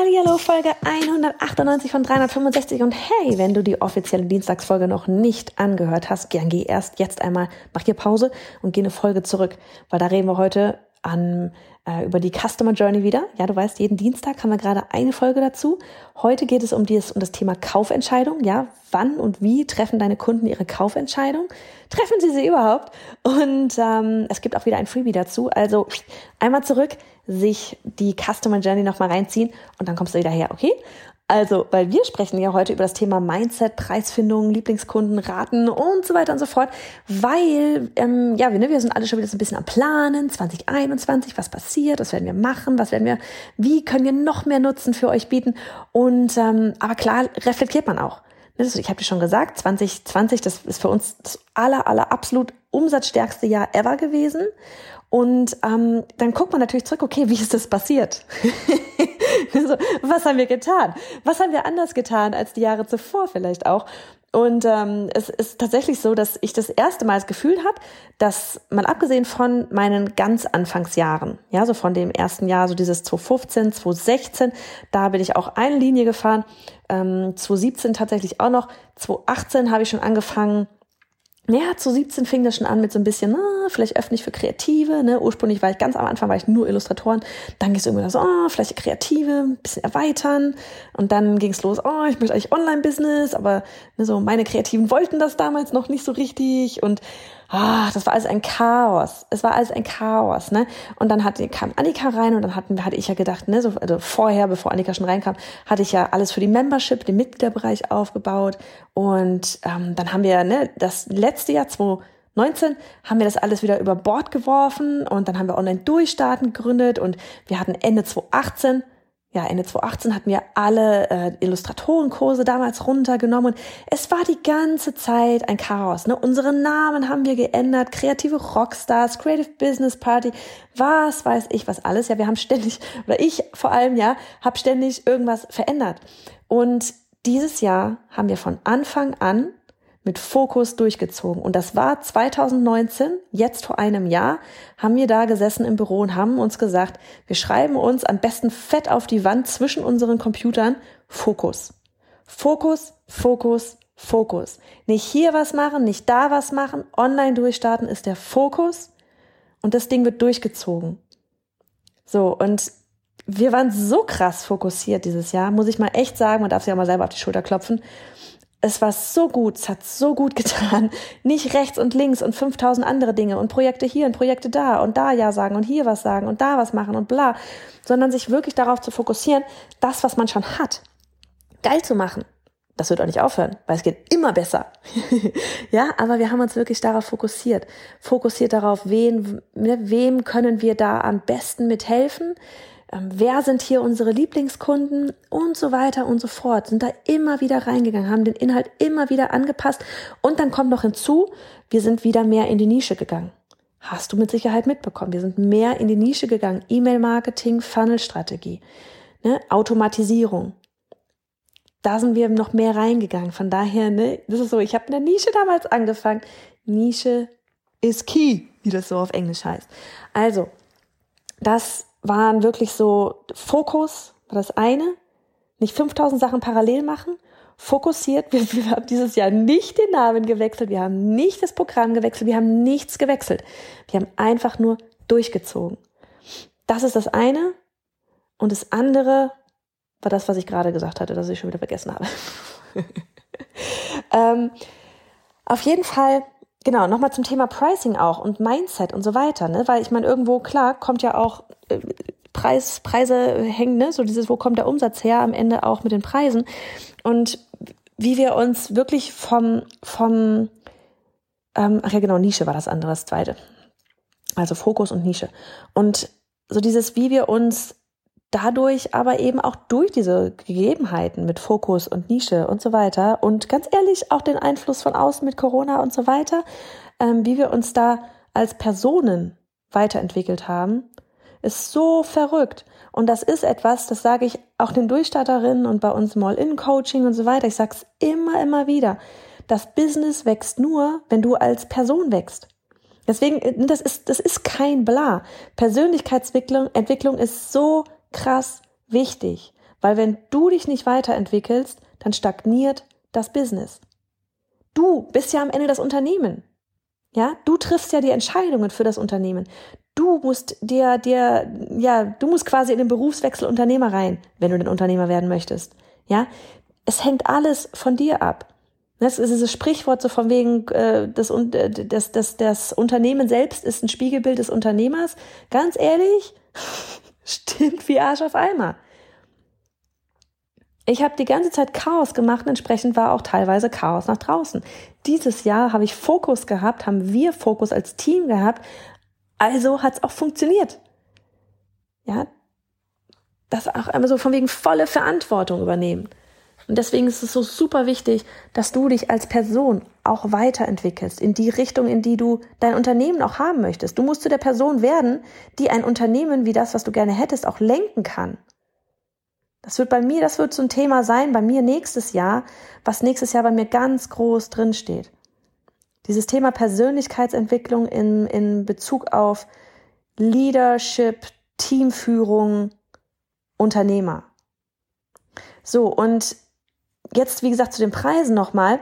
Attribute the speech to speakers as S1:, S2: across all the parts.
S1: Hallo, Folge 198 von 365 und hey, wenn du die offizielle Dienstagsfolge noch nicht angehört hast, gern geh erst jetzt einmal, mach hier Pause und geh eine Folge zurück, weil da reden wir heute an, äh, über die Customer Journey wieder. Ja, du weißt, jeden Dienstag haben wir gerade eine Folge dazu. Heute geht es um, dieses, um das Thema Kaufentscheidung. Ja, wann und wie treffen deine Kunden ihre Kaufentscheidung? Treffen sie sie überhaupt? Und ähm, es gibt auch wieder ein Freebie dazu. Also einmal zurück, sich die Customer Journey nochmal reinziehen und dann kommst du wieder her, okay? Also, weil wir sprechen ja heute über das Thema Mindset, Preisfindung, Lieblingskunden, Raten und so weiter und so fort, weil, ähm, ja, wir, ne, wir sind alle schon wieder so ein bisschen am Planen, 2021, was passiert, was werden wir machen, was werden wir, wie können wir noch mehr Nutzen für euch bieten? Und, ähm, aber klar, reflektiert man auch. Ne, ich habe dir schon gesagt, 2020, das ist für uns das aller, aller absolut umsatzstärkste Jahr ever gewesen. Und ähm, dann guckt man natürlich zurück, okay, wie ist das passiert? was haben wir getan? Was haben wir anders getan als die Jahre zuvor vielleicht auch? Und ähm, es ist tatsächlich so, dass ich das erste Mal das Gefühl habe, dass mal abgesehen von meinen ganz Anfangsjahren, ja, so von dem ersten Jahr, so dieses 2015, 2016, da bin ich auch eine Linie gefahren, ähm, 2017 tatsächlich auch noch, 2018 habe ich schon angefangen, ja, zu 17 fing das schon an mit so ein bisschen, na, vielleicht öffne ich für Kreative. Ne? Ursprünglich war ich ganz am Anfang war ich nur Illustratoren. Dann ging es irgendwann so, oh, vielleicht Kreative, ein bisschen erweitern. Und dann ging es los, oh, ich möchte eigentlich Online-Business, aber ne, so meine Kreativen wollten das damals noch nicht so richtig. Und ah, das war alles ein Chaos. Es war alles ein Chaos, ne? Und dann hat, kam Annika rein und dann hatten, hatte ich ja gedacht, ne, so, also vorher, bevor Annika schon reinkam, hatte ich ja alles für die Membership, den Mitgliederbereich aufgebaut. Und ähm, dann haben wir, ne, das letzte Jahr, 2019, haben wir das alles wieder über Bord geworfen und dann haben wir online durchstarten gegründet und wir hatten Ende 2018 ja, Ende 2018 hatten wir alle äh, Illustratorenkurse damals runtergenommen es war die ganze Zeit ein Chaos. Ne? Unsere Namen haben wir geändert, kreative Rockstars, Creative Business Party, was weiß ich, was alles. Ja, wir haben ständig, oder ich vor allem, ja, habe ständig irgendwas verändert. Und dieses Jahr haben wir von Anfang an mit Fokus durchgezogen. Und das war 2019, jetzt vor einem Jahr, haben wir da gesessen im Büro und haben uns gesagt, wir schreiben uns am besten fett auf die Wand zwischen unseren Computern Fokus. Fokus, Fokus, Fokus. Nicht hier was machen, nicht da was machen, online durchstarten ist der Fokus und das Ding wird durchgezogen. So, und wir waren so krass fokussiert dieses Jahr, muss ich mal echt sagen, man darf sich auch mal selber auf die Schulter klopfen es war so gut, es hat so gut getan. Nicht rechts und links und 5000 andere Dinge und Projekte hier und Projekte da und da ja sagen und hier was sagen und da was machen und bla, sondern sich wirklich darauf zu fokussieren, das, was man schon hat, geil zu machen. Das wird auch nicht aufhören, weil es geht immer besser. ja, aber wir haben uns wirklich darauf fokussiert. Fokussiert darauf, wen, ne, wem können wir da am besten mithelfen? Ähm, wer sind hier unsere Lieblingskunden und so weiter und so fort, sind da immer wieder reingegangen, haben den Inhalt immer wieder angepasst und dann kommt noch hinzu, wir sind wieder mehr in die Nische gegangen. Hast du mit Sicherheit mitbekommen. Wir sind mehr in die Nische gegangen. E-Mail-Marketing, Funnel-Strategie, ne? Automatisierung. Da sind wir noch mehr reingegangen. Von daher, ne, das ist so, ich habe in der Nische damals angefangen. Nische ist key, wie das so auf Englisch heißt. Also, das waren wirklich so Fokus, war das eine, nicht 5000 Sachen parallel machen, fokussiert. Wir, wir, haben dieses Jahr nicht den Namen gewechselt, wir haben nicht das Programm gewechselt, wir haben nichts gewechselt. Wir haben einfach nur durchgezogen. Das ist das eine. Und das andere war das, was ich gerade gesagt hatte, dass ich schon wieder vergessen habe. ähm, auf jeden Fall Genau, nochmal zum Thema Pricing auch und Mindset und so weiter, ne? Weil ich meine, irgendwo, klar, kommt ja auch, Preis, Preise hängen, ne? so dieses, wo kommt der Umsatz her, am Ende auch mit den Preisen. Und wie wir uns wirklich vom, vom, ähm, ach ja genau, Nische war das andere, das zweite. Also Fokus und Nische. Und so dieses, wie wir uns dadurch aber eben auch durch diese Gegebenheiten mit Fokus und Nische und so weiter und ganz ehrlich auch den Einfluss von außen mit Corona und so weiter, ähm, wie wir uns da als Personen weiterentwickelt haben, ist so verrückt. Und das ist etwas, das sage ich auch den Durchstarterinnen und bei uns Mall-In-Coaching und so weiter. Ich sage es immer, immer wieder. Das Business wächst nur, wenn du als Person wächst. Deswegen, äh, das ist, das ist kein Bla. Persönlichkeitsentwicklung Entwicklung ist so krass wichtig, weil wenn du dich nicht weiterentwickelst, dann stagniert das Business. Du bist ja am Ende das Unternehmen. Ja, du triffst ja die Entscheidungen für das Unternehmen. Du musst dir, dir, ja, du musst quasi in den Berufswechsel Unternehmer rein, wenn du den Unternehmer werden möchtest. Ja, es hängt alles von dir ab. Das ist dieses Sprichwort so von wegen, äh, das, äh, das, das, das Unternehmen selbst ist ein Spiegelbild des Unternehmers. Ganz ehrlich, stimmt wie Arsch auf Eimer. Ich habe die ganze Zeit Chaos gemacht und entsprechend war auch teilweise Chaos nach draußen. Dieses Jahr habe ich Fokus gehabt, haben wir Fokus als Team gehabt, also hat es auch funktioniert. Ja, das auch immer so von wegen volle Verantwortung übernehmen. Und deswegen ist es so super wichtig, dass du dich als Person auch weiterentwickelst in die Richtung, in die du dein Unternehmen auch haben möchtest. Du musst zu der Person werden, die ein Unternehmen wie das, was du gerne hättest, auch lenken kann. Das wird bei mir, das wird so ein Thema sein, bei mir nächstes Jahr, was nächstes Jahr bei mir ganz groß drin steht. Dieses Thema Persönlichkeitsentwicklung in, in Bezug auf Leadership, Teamführung, Unternehmer. So, und jetzt, wie gesagt, zu den Preisen nochmal,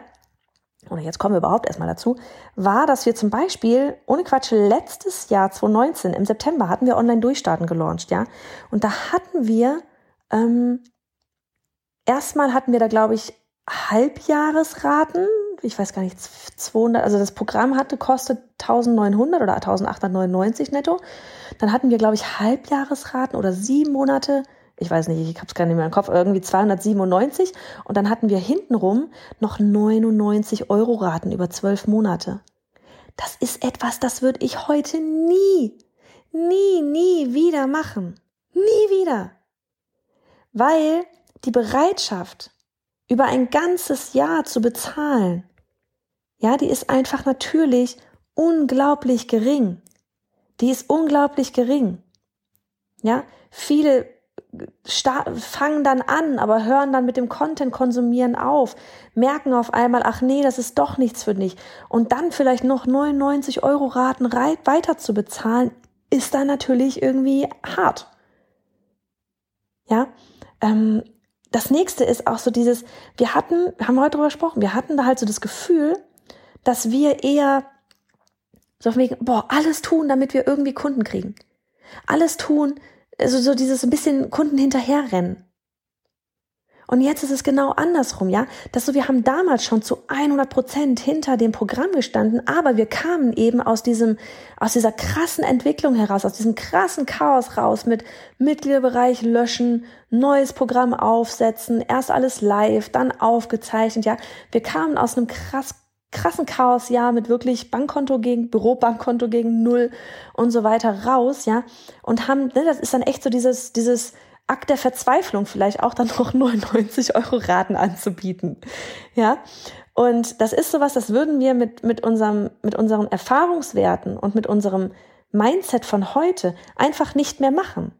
S1: oder jetzt kommen wir überhaupt erstmal dazu, war, dass wir zum Beispiel, ohne Quatsch, letztes Jahr 2019, im September, hatten wir Online-Durchstarten gelauncht, ja. Und da hatten wir, ähm, erstmal hatten wir da, glaube ich, Halbjahresraten, ich weiß gar nicht, 200, also das Programm hatte, kostet 1900 oder 1899 netto. Dann hatten wir, glaube ich, Halbjahresraten oder sieben Monate ich weiß nicht, ich habe es gar nicht mehr im Kopf, irgendwie 297 und dann hatten wir hintenrum noch 99 Euro Raten über zwölf Monate. Das ist etwas, das würde ich heute nie, nie, nie wieder machen. Nie wieder. Weil die Bereitschaft, über ein ganzes Jahr zu bezahlen, ja, die ist einfach natürlich unglaublich gering. Die ist unglaublich gering. Ja, viele fangen dann an, aber hören dann mit dem Content konsumieren auf, merken auf einmal, ach nee, das ist doch nichts für dich. Und dann vielleicht noch 99 Euro Raten weiter zu bezahlen, ist dann natürlich irgendwie hart. Ja, ähm, das nächste ist auch so dieses, wir hatten, haben wir heute drüber gesprochen, wir hatten da halt so das Gefühl, dass wir eher so von wegen, boah, alles tun, damit wir irgendwie Kunden kriegen. Alles tun, also so dieses ein bisschen Kunden hinterherrennen. Und jetzt ist es genau andersrum, ja. Das so, wir haben damals schon zu 100 Prozent hinter dem Programm gestanden, aber wir kamen eben aus diesem, aus dieser krassen Entwicklung heraus, aus diesem krassen Chaos raus mit Mitgliederbereich löschen, neues Programm aufsetzen, erst alles live, dann aufgezeichnet, ja. Wir kamen aus einem krass krassen Chaosjahr mit wirklich Bankkonto gegen Bürobankkonto gegen Null und so weiter raus, ja, und haben, ne, das ist dann echt so dieses, dieses Akt der Verzweiflung vielleicht auch dann noch 99 Euro Raten anzubieten, ja. Und das ist sowas, das würden wir mit, mit unserem, mit unseren Erfahrungswerten und mit unserem Mindset von heute einfach nicht mehr machen.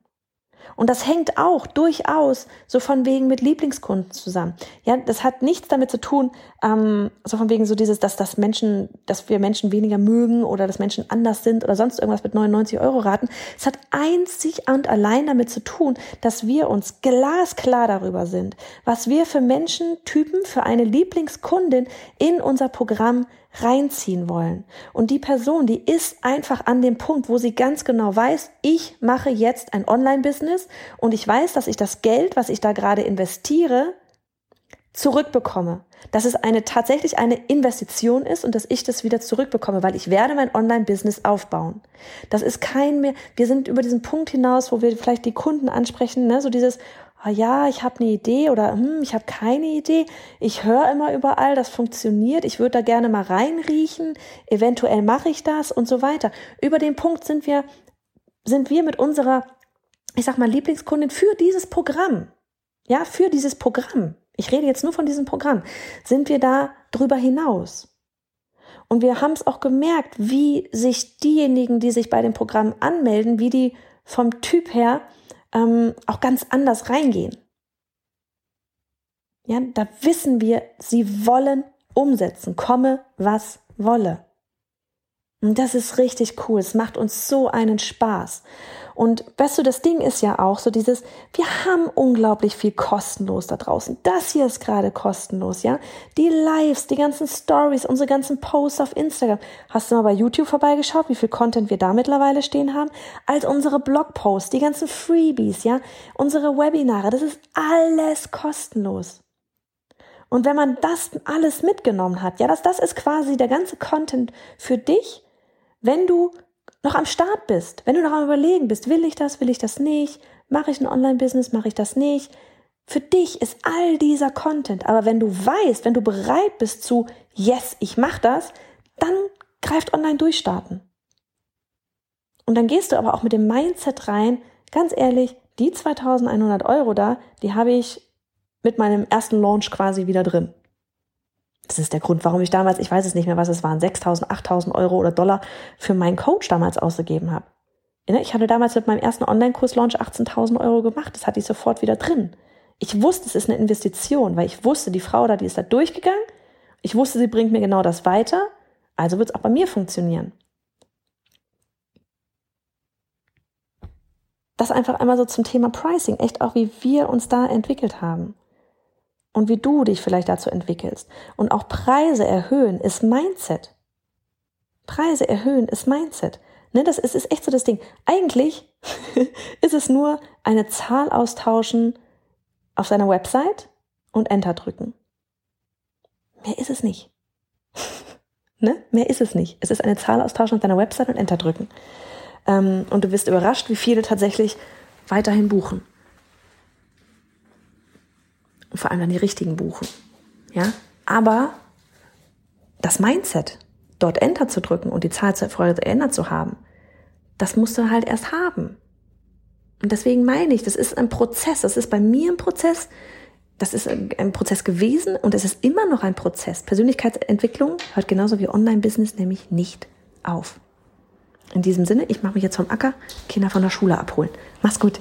S1: Und das hängt auch durchaus so von wegen mit Lieblingskunden zusammen. Ja, das hat nichts damit zu tun, ähm, so von wegen so dieses, dass das Menschen, dass wir Menschen weniger mögen oder dass Menschen anders sind oder sonst irgendwas mit 99 Euro raten. Es hat einzig und allein damit zu tun, dass wir uns glasklar darüber sind, was wir für Menschentypen, für eine Lieblingskundin in unser Programm reinziehen wollen. Und die Person, die ist einfach an dem Punkt, wo sie ganz genau weiß, ich mache jetzt ein Online-Business und ich weiß, dass ich das Geld, was ich da gerade investiere, zurückbekomme, dass es eine tatsächlich eine Investition ist und dass ich das wieder zurückbekomme, weil ich werde mein Online-Business aufbauen. Das ist kein mehr, wir sind über diesen Punkt hinaus, wo wir vielleicht die Kunden ansprechen, ne, so dieses, oh ja, ich habe eine Idee oder hm, ich habe keine Idee. Ich höre immer überall, das funktioniert. Ich würde da gerne mal reinriechen. Eventuell mache ich das und so weiter. Über den Punkt sind wir sind wir mit unserer, ich sag mal Lieblingskundin für dieses Programm. Ja, für dieses Programm. Ich rede jetzt nur von diesem Programm. Sind wir da drüber hinaus? Und wir haben es auch gemerkt, wie sich diejenigen, die sich bei dem Programm anmelden, wie die vom Typ her ähm, auch ganz anders reingehen. Ja, da wissen wir, sie wollen umsetzen, komme was wolle. Und das ist richtig cool. Es macht uns so einen Spaß. Und weißt du, das Ding ist ja auch so dieses, wir haben unglaublich viel kostenlos da draußen. Das hier ist gerade kostenlos, ja? Die Lives, die ganzen Stories, unsere ganzen Posts auf Instagram. Hast du mal bei YouTube vorbeigeschaut, wie viel Content wir da mittlerweile stehen haben? Als unsere Blogposts, die ganzen Freebies, ja? Unsere Webinare, das ist alles kostenlos. Und wenn man das alles mitgenommen hat, ja, das, das ist quasi der ganze Content für dich, wenn du noch am Start bist, wenn du noch am Überlegen bist, will ich das, will ich das nicht, mache ich ein Online-Business, mache ich das nicht. Für dich ist all dieser Content, aber wenn du weißt, wenn du bereit bist zu, yes, ich mache das, dann greift online durchstarten. Und dann gehst du aber auch mit dem Mindset rein, ganz ehrlich, die 2100 Euro da, die habe ich mit meinem ersten Launch quasi wieder drin. Das ist der Grund, warum ich damals, ich weiß es nicht mehr, was es waren, 6.000, 8.000 Euro oder Dollar für meinen Coach damals ausgegeben habe. Ich hatte damals mit meinem ersten Online-Kurs-Launch 18.000 Euro gemacht. Das hatte ich sofort wieder drin. Ich wusste, es ist eine Investition, weil ich wusste, die Frau da, die ist da durchgegangen. Ich wusste, sie bringt mir genau das weiter. Also wird es auch bei mir funktionieren. Das einfach einmal so zum Thema Pricing. Echt auch, wie wir uns da entwickelt haben und wie du dich vielleicht dazu entwickelst. Und auch Preise erhöhen ist Mindset. Preise erhöhen ist Mindset. Ne, das ist, ist echt so das Ding. Eigentlich ist es nur eine Zahl austauschen auf seiner Website und Enter drücken. Mehr ist es nicht. ne? Mehr ist es nicht. Es ist eine Zahl austauschen auf deiner Website und Enter drücken. Ähm, und du wirst überrascht, wie viele tatsächlich weiterhin buchen vor allem dann die richtigen buchen. Ja, aber das Mindset, dort Enter zu drücken und die Zahl zu verändert zu haben, das musst du halt erst haben. Und deswegen meine ich, das ist ein Prozess, das ist bei mir ein Prozess, das ist ein Prozess gewesen und es ist immer noch ein Prozess. Persönlichkeitsentwicklung hört genauso wie Online-Business nämlich nicht auf. In diesem Sinne, ich mache mich jetzt vom Acker, Kinder von der Schule abholen. Mach's gut.